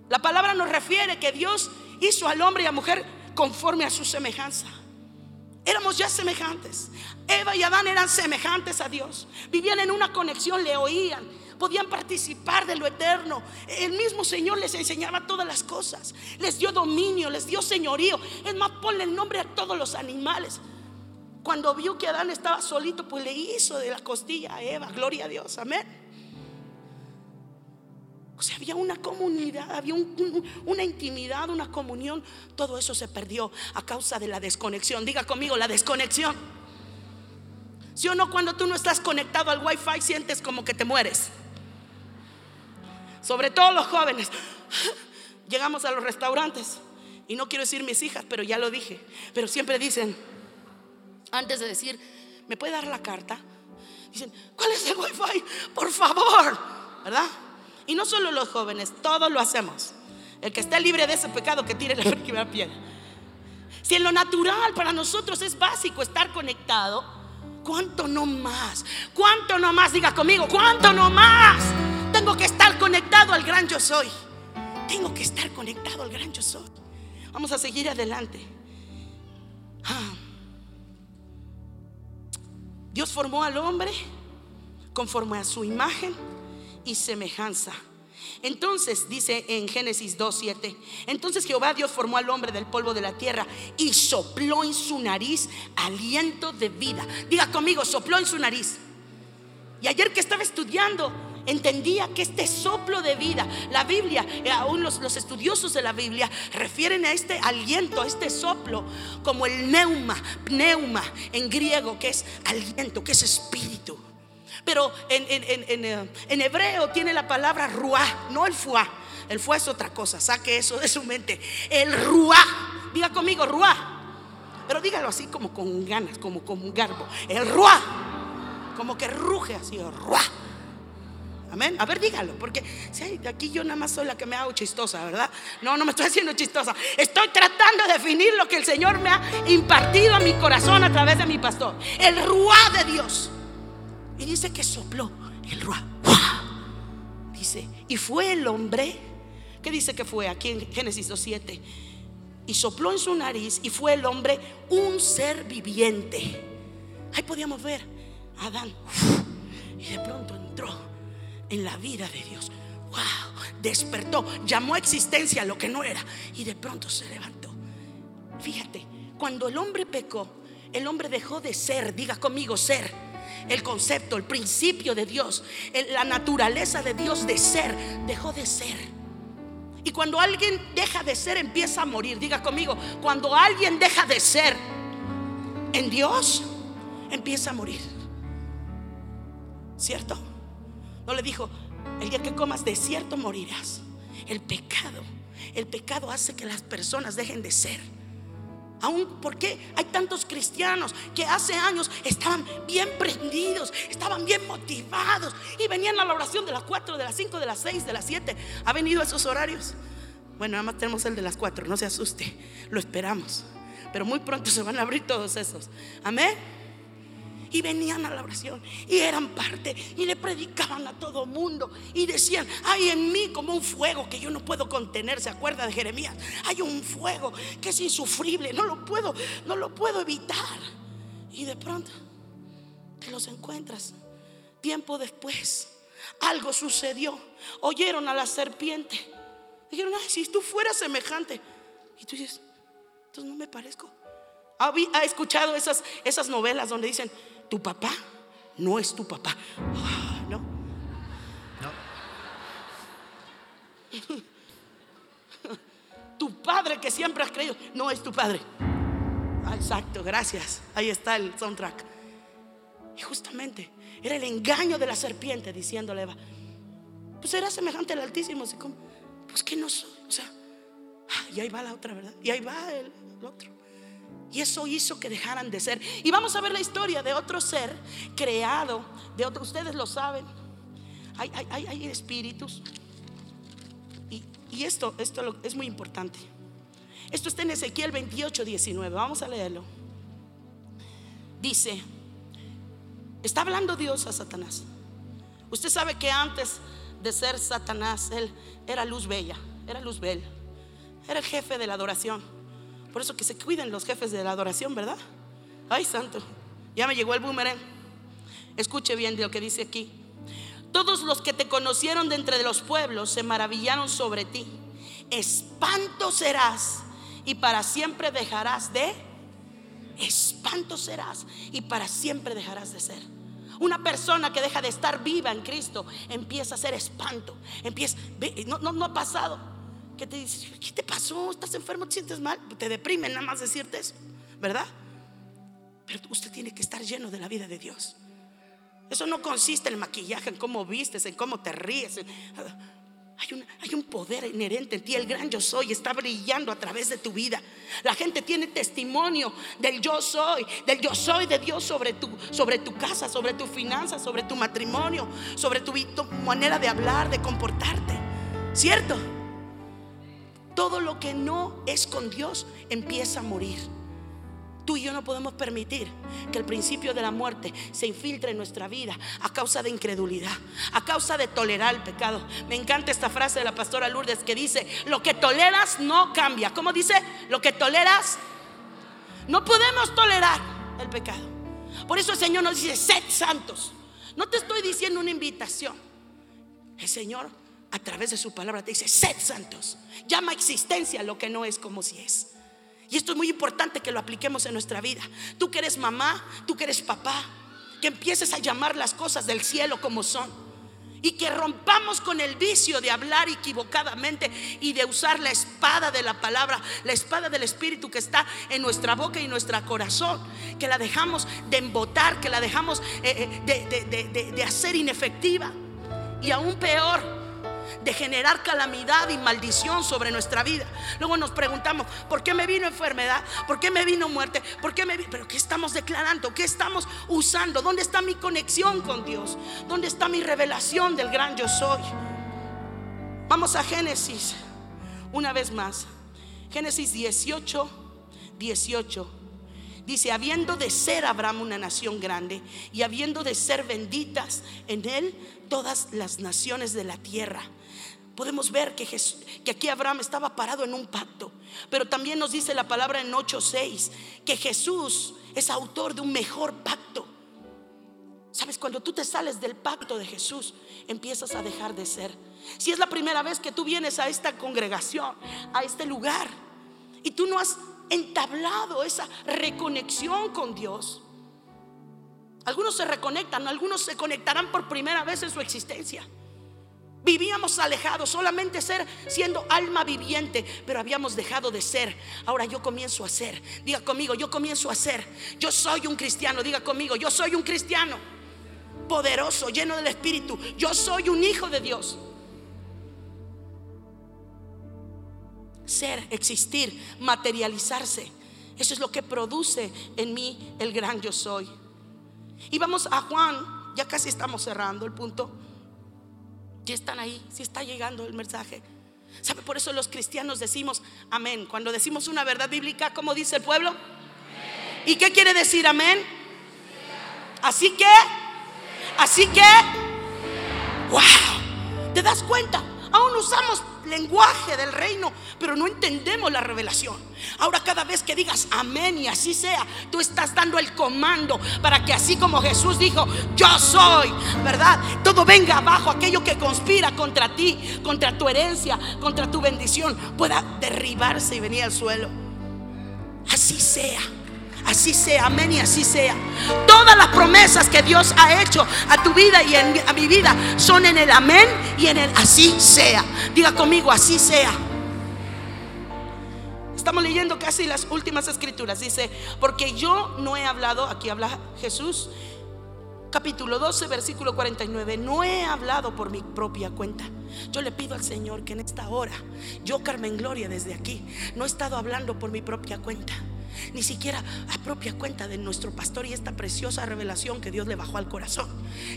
La palabra nos refiere que Dios hizo al hombre y a mujer conforme a su semejanza. Éramos ya semejantes. Eva y Adán eran semejantes a Dios. Vivían en una conexión, le oían, podían participar de lo eterno. El mismo Señor les enseñaba todas las cosas. Les dio dominio, les dio señorío. Es más, ponle el nombre a todos los animales. Cuando vio que Adán estaba solito, pues le hizo de la costilla a Eva. Gloria a Dios, amén. O sea, había una comunidad, había una intimidad, una comunión. Todo eso se perdió a causa de la desconexión. Diga conmigo, la desconexión. Si o no, cuando tú no estás conectado al wifi, sientes como que te mueres sobre todo los jóvenes, llegamos a los restaurantes. Y no quiero decir mis hijas, pero ya lo dije. Pero siempre dicen, antes de decir, ¿me puede dar la carta? Dicen, ¿cuál es el wifi? Por favor, ¿verdad? Y no solo los jóvenes, todos lo hacemos. El que esté libre de ese pecado que tire la *laughs* primera piedra. Si en lo natural para nosotros es básico estar conectado, ¿cuánto no más? ¿Cuánto no más? Diga conmigo, ¿cuánto no más? Tengo que estar conectado al gran yo soy. Tengo que estar conectado al gran yo soy. Vamos a seguir adelante. Ah. Dios formó al hombre conforme a su imagen y semejanza. Entonces dice en Génesis 2:7, entonces Jehová Dios formó al hombre del polvo de la tierra y sopló en su nariz aliento de vida. Diga conmigo, sopló en su nariz. Y ayer que estaba estudiando entendía que este soplo de vida, la Biblia, eh, aún los, los, estudiosos de la Biblia refieren a este aliento, a este soplo, como el neuma, pneuma en griego, que es aliento, que es espíritu. Pero en, en, en, en hebreo tiene la palabra ruá, no el fuá. El fuá es otra cosa, saque eso de su mente. El ruá, diga conmigo, ruá. Pero dígalo así como con ganas, como con un garbo. El ruá, como que ruge así, ruá. Amén. A ver, dígalo, porque si aquí yo nada más soy la que me hago chistosa, ¿verdad? No, no me estoy haciendo chistosa. Estoy tratando de definir lo que el Señor me ha impartido a mi corazón a través de mi pastor. El ruá de Dios. Y dice que sopló el ruá. Dice, y fue el hombre, ¿qué dice que fue aquí en Génesis 2.7? Y sopló en su nariz y fue el hombre un ser viviente. Ahí podíamos ver a Adán. Y de pronto entró en la vida de Dios. Wow, despertó, llamó a existencia lo que no era y de pronto se levantó. Fíjate, cuando el hombre pecó, el hombre dejó de ser, diga conmigo, ser. El concepto, el principio de Dios, la naturaleza de Dios de ser, dejó de ser. Y cuando alguien deja de ser, empieza a morir. Diga conmigo, cuando alguien deja de ser en Dios, empieza a morir. ¿Cierto? No le dijo, el día que comas de cierto morirás. El pecado, el pecado hace que las personas dejen de ser. Aún porque hay tantos cristianos que hace años estaban bien prendidos, estaban bien motivados y venían a la oración de las 4, de las 5, de las 6, de las 7. ¿Ha venido esos horarios? Bueno, nada más tenemos el de las 4, no se asuste, lo esperamos. Pero muy pronto se van a abrir todos esos. Amén y venían a la oración y eran parte y le predicaban a todo mundo y decían, hay en mí como un fuego que yo no puedo contener, ¿se acuerda de Jeremías? Hay un fuego que es insufrible, no lo puedo, no lo puedo evitar. Y de pronto te los encuentras. Tiempo después, algo sucedió. Oyeron a la serpiente. Dijeron, ay, si tú fueras semejante. Y tú dices, entonces no me parezco. ¿Ha escuchado esas, esas novelas donde dicen, tu papá no es tu papá. Ah, no. No. *laughs* tu padre que siempre has creído no es tu padre. Ah, exacto, gracias. Ahí está el soundtrack. Y justamente era el engaño de la serpiente diciéndole Eva, pues era semejante al Altísimo, así como, pues que no soy, o sea, ah, y ahí va la otra, ¿verdad? Y ahí va el otro. Y eso hizo que dejaran de ser. Y vamos a ver la historia de otro ser creado, de otro, ustedes lo saben. Hay, hay, espíritus. Y, esto, esto es muy importante. Esto está en Ezequiel 28, 19. Vamos a leerlo. Dice, está hablando Dios a Satanás. Usted sabe que antes de ser Satanás, él era luz bella, era luz bella, era el jefe de la adoración. Por eso que se cuiden los jefes de la adoración, ¿verdad? Ay, santo. Ya me llegó el boomerang. Escuche bien lo que dice aquí. Todos los que te conocieron de entre los pueblos se maravillaron sobre ti. Espanto serás y para siempre dejarás de. Espanto serás y para siempre dejarás de ser. Una persona que deja de estar viva en Cristo empieza a ser espanto. Empieza, no, no, no ha pasado que te dice, ¿qué te pasó? ¿Estás enfermo? ¿Te sientes mal? Te deprime nada más decirte eso, ¿verdad? Pero usted tiene que estar lleno de la vida de Dios. Eso no consiste en maquillaje, en cómo vistes, en cómo te ríes. hay, hay, un poder inherente en ti. El gran yo soy está brillando a través de tu vida. La gente tiene testimonio del yo soy, del yo soy de Dios sobre tu, sobre tu casa, sobre tu finanzas, sobre tu matrimonio, sobre tu manera de hablar, de comportarte. ¿Cierto? Todo lo que no es con Dios empieza a morir. Tú y yo no podemos permitir que el principio de la muerte se infiltre en nuestra vida a causa de incredulidad, a causa de tolerar el pecado. Me encanta esta frase de la pastora Lourdes que dice, lo que toleras no cambia. ¿Cómo dice? Lo que toleras, no podemos tolerar el pecado. Por eso el Señor nos dice, sed santos. No te estoy diciendo una invitación. El Señor a través de su palabra te dice, sed santos. Llama existencia lo que no es como si es. Y esto es muy importante que lo apliquemos en nuestra vida. Tú que eres mamá, tú que eres papá, que empieces a llamar las cosas del cielo como son. Y que rompamos con el vicio de hablar equivocadamente y de usar la espada de la palabra, la espada del Espíritu que está en nuestra boca y nuestro corazón. Que la dejamos de embotar, que la dejamos eh, eh, de hacer inefectiva. Y aún peor, de generar calamidad y maldición sobre nuestra vida. Luego nos preguntamos, ¿por qué me vino enfermedad? ¿Por qué me vino muerte? ¿Por qué me Pero ¿qué estamos declarando? ¿Qué estamos usando? ¿Dónde está mi conexión con Dios? ¿Dónde está mi revelación del gran yo soy? Vamos a Génesis, una vez más. Génesis 18, 18. Dice, habiendo de ser Abraham una nación grande y habiendo de ser benditas en él todas las naciones de la tierra podemos ver que, aquí Abraham estaba parado en un pacto. Pero también nos dice la palabra en 8:6 que Jesús es autor de un mejor pacto. Sabes, cuando tú te sales del pacto de Jesús, empiezas a dejar de ser. Si es la primera vez que tú vienes a esta congregación, a este lugar, y tú no has entablado esa reconexión con Dios, algunos se reconectan, algunos se conectarán por primera vez en su existencia. Vivíamos alejados, solamente ser siendo alma viviente, pero habíamos dejado de ser. Ahora yo comienzo a ser. Diga conmigo, yo comienzo a ser. Yo soy un cristiano, diga conmigo, yo soy un cristiano poderoso, lleno del Espíritu. Yo soy un hijo de Dios. Ser, existir, materializarse Eso es lo que produce en mí el gran yo soy. Y vamos a Juan, ya casi estamos cerrando el punto. Ya están ahí, si está llegando el mensaje. ¿Sabe? Por eso los cristianos decimos amén. Cuando decimos una verdad bíblica, ¿cómo dice el pueblo? ¿Y qué quiere decir amén? Así que, así que, wow, ¿te das cuenta? Aún usamos lenguaje del reino, pero no entendemos la revelación. Ahora cada vez que digas amén y así sea, tú estás dando el comando para que así como Jesús dijo, yo soy, ¿verdad? Todo venga abajo, aquello que conspira contra ti, contra tu herencia, contra tu bendición, pueda derribarse y venir al suelo. Así sea. Así sea, amén y así sea. Todas las promesas que Dios ha hecho a tu vida y a mi vida son en el amén y en el así sea. Diga conmigo, así sea. Estamos leyendo casi las últimas escrituras. Dice, porque yo no he hablado, aquí habla Jesús, capítulo 12, versículo 49, no he hablado por mi propia cuenta. Yo le pido al Señor que en esta hora, yo Carmen Gloria desde aquí, no he estado hablando por mi propia cuenta ni siquiera a propia cuenta de nuestro pastor y esta preciosa revelación que Dios le bajó al corazón,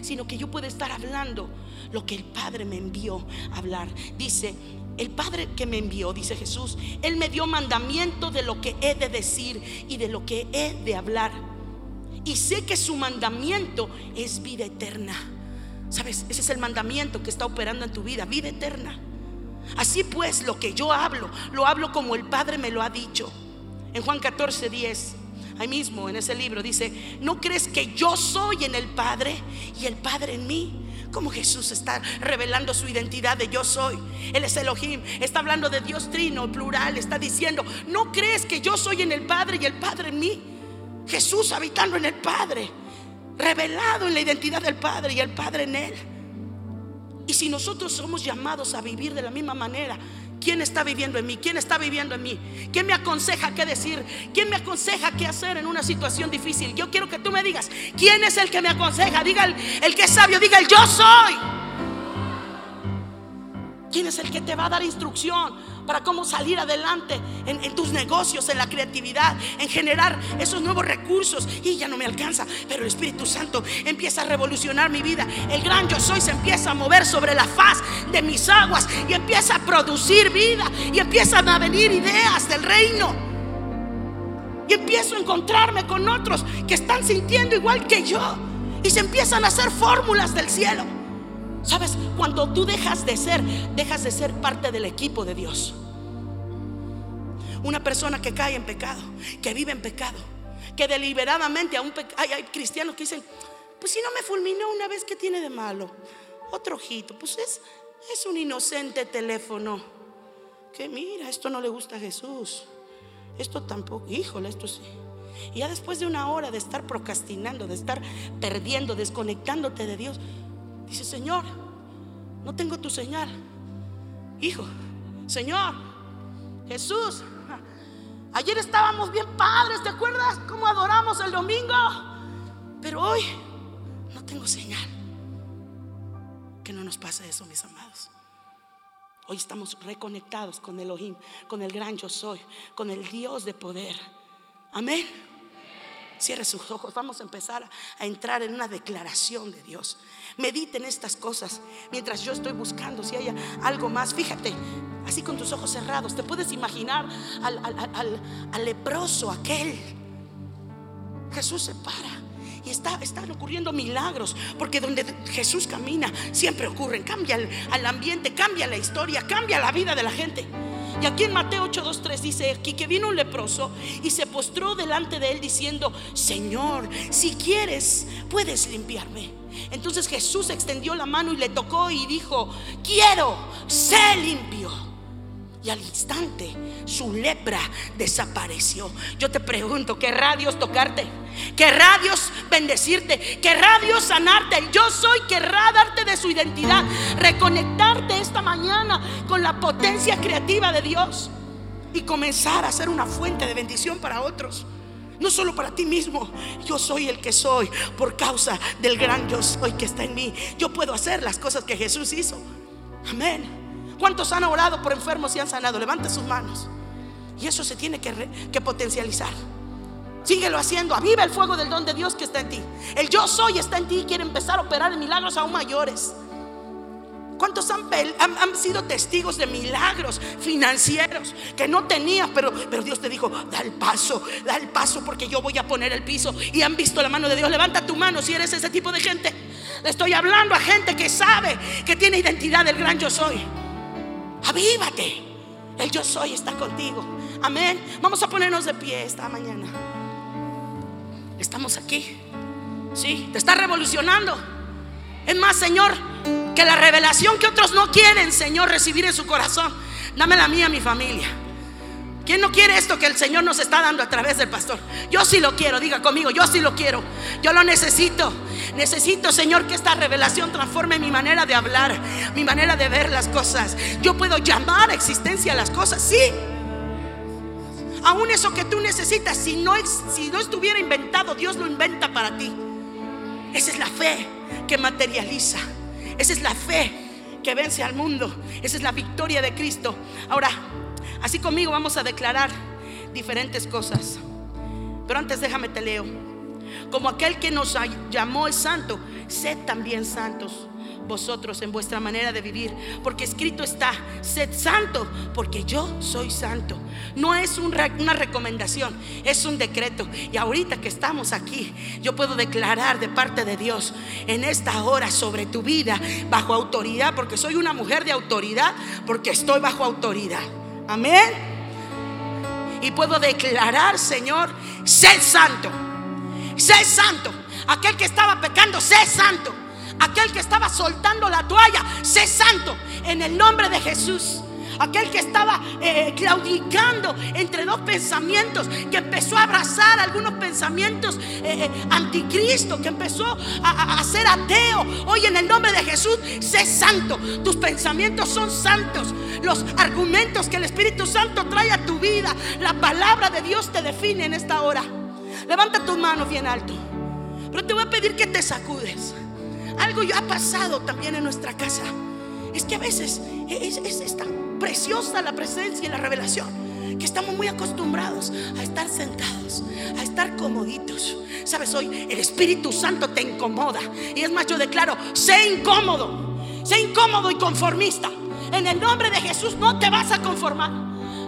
sino que yo puedo estar hablando lo que el Padre me envió a hablar. Dice, el Padre que me envió, dice Jesús, Él me dio mandamiento de lo que he de decir y de lo que he de hablar. Y sé que su mandamiento es vida eterna. ¿Sabes? Ese es el mandamiento que está operando en tu vida, vida eterna. Así pues, lo que yo hablo, lo hablo como el Padre me lo ha dicho. En Juan 14, 10, ahí mismo en ese libro dice, ¿no crees que yo soy en el Padre y el Padre en mí? Como Jesús está revelando su identidad de yo soy. Él es Elohim. Está hablando de Dios trino, plural. Está diciendo, ¿no crees que yo soy en el Padre y el Padre en mí? Jesús habitando en el Padre. Revelado en la identidad del Padre y el Padre en Él. Y si nosotros somos llamados a vivir de la misma manera, ¿Quién está viviendo en mí? ¿Quién está viviendo en mí? ¿Quién me aconseja qué decir? ¿Quién me aconseja qué hacer en una situación difícil? Yo quiero que tú me digas, ¿quién es el que me aconseja? Diga el, que es sabio, diga el yo soy. ¿Quién es el que te va a dar instrucción para cómo salir adelante en, tus negocios, en la creatividad, en generar esos nuevos recursos? Y ya no me alcanza, pero el Espíritu Santo empieza a revolucionar mi vida. El gran yo soy se empieza a mover sobre la faz de mis aguas y empieza a producir vida y empiezan a venir ideas del reino. Y empiezo a encontrarme con otros que están sintiendo igual que yo. Y se empiezan a hacer fórmulas del cielo. ¿Sabes? Cuando tú dejas de ser, dejas de ser parte del equipo de Dios. Una persona que cae en pecado, que vive en pecado, que deliberadamente a un hay, hay cristianos que dicen, pues si no me fulminó una vez, ¿qué tiene de malo? Otro ojito, pues es, es un inocente teléfono. Que mira, esto no le gusta a Jesús. Esto tampoco, híjole, esto sí. Y ya después de una hora de estar procrastinando, de estar perdiendo, desconectándote de Dios, Dice, Señor, no tengo tu señal. Hijo, Señor, Jesús, ayer estábamos bien padres, ¿te acuerdas cómo adoramos el domingo? Pero hoy no tengo señal. Que no nos pase eso, mis amados. Hoy estamos reconectados con Elohim, con el gran yo soy, con el Dios de poder. Amén. Cierre sus ojos. Vamos a empezar a entrar en una declaración de Dios. Mediten estas cosas mientras yo estoy buscando si hay algo más. Fíjate, así con tus ojos cerrados, te puedes imaginar al, leproso aquel. Jesús se para y está, están ocurriendo milagros, porque donde Jesús camina siempre ocurren, cambia el, el ambiente, cambia la historia, cambia la vida de la gente. Y aquí en Mateo 8, 2, 3 dice aquí que vino un leproso y se postró delante de él diciendo, Señor, si quieres, puedes limpiarme. Entonces Jesús extendió la mano y le tocó y dijo, quiero, sé limpio. Y al instante su lepra desapareció. Yo te pregunto, ¿querrá Dios tocarte? ¿Querrá Dios bendecirte? ¿Querrá Dios sanarte? Yo soy, querrá darte de su identidad. Reconectarte esta mañana con la potencia creativa de Dios. Y comenzar a ser una fuente de bendición para otros. No solo para ti mismo. Yo soy el que soy por causa del gran yo soy que está en mí. Yo puedo hacer las cosas que Jesús hizo. Amén. ¿Cuántos han orado por enfermos y han sanado? Levante sus manos. Y eso se tiene que, potencializar. Síguelo haciendo. Aviva el fuego del don de Dios que está en ti. El yo soy está en ti y quiere empezar a operar en milagros aún mayores. ¿Cuántos han, han, sido testigos de milagros financieros que no tenías, pero, pero Dios te dijo, da el paso, da el paso porque yo voy a poner el piso y han visto la mano de Dios? Levanta tu mano si eres ese tipo de gente. Le estoy hablando a gente que sabe que tiene identidad del gran yo soy. Avívate. El yo soy está contigo. Amén. Vamos a ponernos de pie esta mañana. Estamos aquí. Sí, te está revolucionando. Es más, Señor, que la revelación que otros no quieren, Señor, recibir en su corazón, dame la mía, mi familia. ¿Quién no quiere esto que el Señor nos está dando a través del pastor? Yo sí lo quiero, diga conmigo, yo sí lo quiero. Yo lo necesito. Necesito, Señor, que esta revelación transforme mi manera de hablar, mi manera de ver las cosas. Yo puedo llamar a existencia las cosas, sí. Aún eso que tú necesitas, si no, si no estuviera inventado, Dios lo inventa para ti. Esa es la fe que materializa. Esa es la fe que vence al mundo. Esa es la victoria de Cristo. Ahora, así conmigo vamos a declarar diferentes cosas. Pero antes déjame te leo. Como aquel que nos llamó es santo, sed también santos vosotros en vuestra manera de vivir, porque escrito está, sed santo, porque yo soy santo. No es una recomendación, es un decreto. Y ahorita que estamos aquí, yo puedo declarar de parte de Dios en esta hora sobre tu vida, bajo autoridad, porque soy una mujer de autoridad, porque estoy bajo autoridad. Amén. Y puedo declarar, Señor, sé santo. Sé santo. Aquel que estaba pecando, sé santo aquel que estaba soltando la toalla, sé santo en el nombre de Jesús. Aquel que estaba eh, claudicando entre dos pensamientos, que empezó a abrazar algunos pensamientos eh, eh, anticristo, que empezó a, a, ser ateo. Hoy en el nombre de Jesús, sé santo. Tus pensamientos son santos. Los argumentos que el Espíritu Santo trae a tu vida, la palabra de Dios te define en esta hora. Levanta tus manos bien alto. Pero te voy a pedir que te sacudes. Algo ya ha pasado también en nuestra casa. Es que a veces es, tan preciosa la presencia y la revelación que estamos muy acostumbrados a estar sentados, a estar comoditos. Sabes, hoy el Espíritu Santo te incomoda. Y es más, yo declaro, sé incómodo, sé incómodo y conformista. En el nombre de Jesús no te vas a conformar.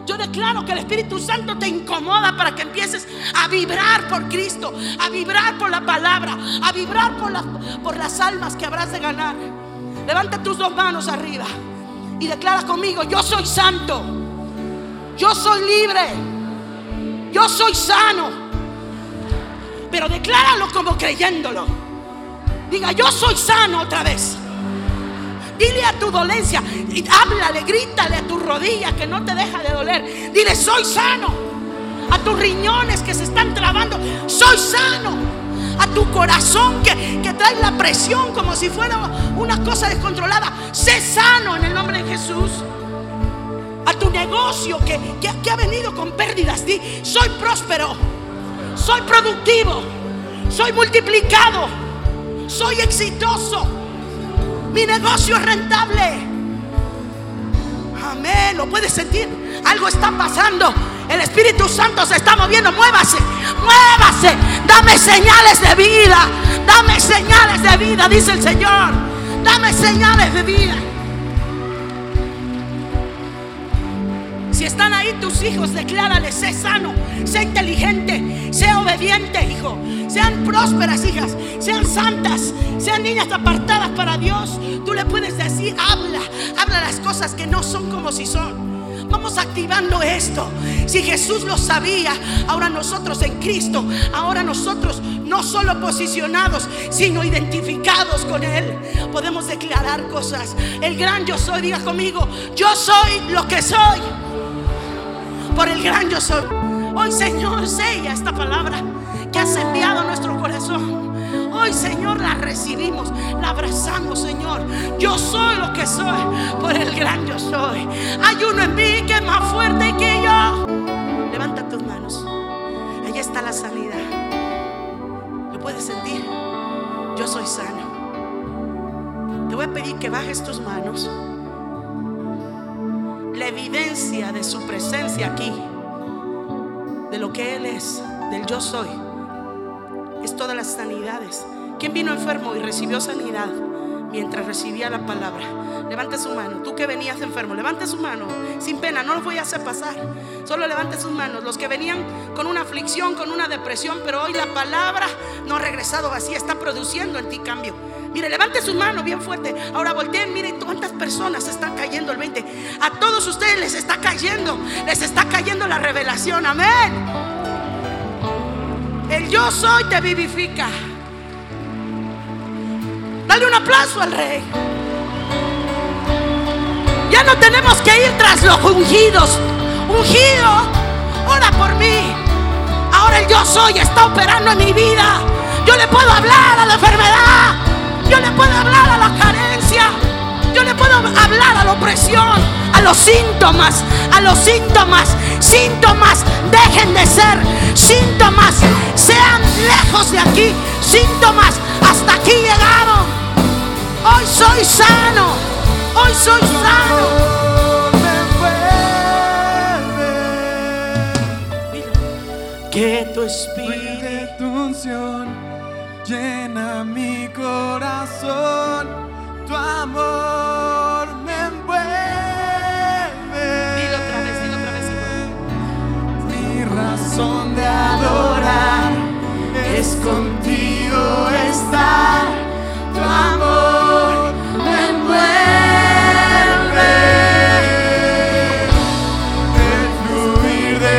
Yo declaro que el Espíritu Santo te incomoda para que empieces a vibrar por Cristo, a vibrar por la palabra, a vibrar por las, por las almas que habrás de ganar. Levanta tus dos manos arriba y declara conmigo, yo soy santo, yo soy libre, yo soy sano. Pero decláralo como creyéndolo. Diga, yo soy sano otra vez. Dile a tu dolencia, y háblale, grítale a tu rodilla que no te deja de doler. Dile, soy sano. A tus riñones que se están trabando, soy sano. Tu corazón que, que trae la presión como si fuera una cosa descontrolada, sé sano en el nombre de Jesús. A tu negocio que, que ha venido con pérdidas, di, soy próspero, soy productivo, soy multiplicado, soy exitoso. Mi negocio es rentable. Amén. ¿Lo puedes sentir? Algo está pasando. El Espíritu Santo se está moviendo. Muévase. Muévase. Dame señales de vida. Dame señales de vida, dice el Señor. Dame señales de vida. Si están ahí tus hijos, declárales, sé sano, sé inteligente, sé obediente, hijo. Sean prósperas, hijas, sean santas, sean niñas apartadas para Dios. Tú le puedes decir, habla, habla las cosas que no son como si son. Vamos activando esto. Si Jesús lo sabía, ahora nosotros en Cristo, ahora nosotros no solo posicionados, sino identificados con Él, podemos declarar cosas. El gran yo soy, diga conmigo, yo soy lo que soy por el gran yo soy. Hoy, Señor, sella esta palabra que has enviado a nuestro corazón. Señor, la recibimos, la abrazamos, Señor. Yo soy lo que soy por el gran yo soy. Hay uno en mí que es más fuerte que yo. Levanta tus manos. Allá está la sanidad. ¿Lo puedes sentir? Yo soy sano. Te voy a pedir que bajes tus manos la evidencia de su presencia aquí de lo que Él es, del yo soy, es todas las sanidades. ¿Quién vino enfermo y recibió sanidad mientras recibía la palabra? Levante su mano. Tú que venías enfermo, levante su mano. Sin pena, no los voy a hacer pasar. Solo levante sus manos. Los que venían con una aflicción, con una depresión, pero hoy la palabra no ha regresado vacía, está produciendo en ti cambio. Mire, levante su mano bien fuerte. Ahora volteen, miren cuántas personas están cayendo el 20. A todos ustedes les está cayendo, les está cayendo la revelación. Amén. El yo soy te vivifica. Dale un aplauso al rey. Ya no tenemos que ir tras los ungidos. Ungido, ora por mí. Ahora el yo soy está operando en mi vida. Yo le puedo hablar a la enfermedad. Yo le puedo hablar a la carencia. Yo le puedo hablar a la opresión, a los síntomas, a los síntomas. Síntomas dejen de ser síntomas. Sean lejos de aquí. Síntomas hasta aquí llegaron. Hoy soy sano. Hoy soy sano. Que tu espíritu tu unción llena mi corazón, tu amor me envuelve. Dilo otra vez, dilo otra vez. hijo. Mi razón de adorar es contigo estar, tu amor me envuelve. El fluir de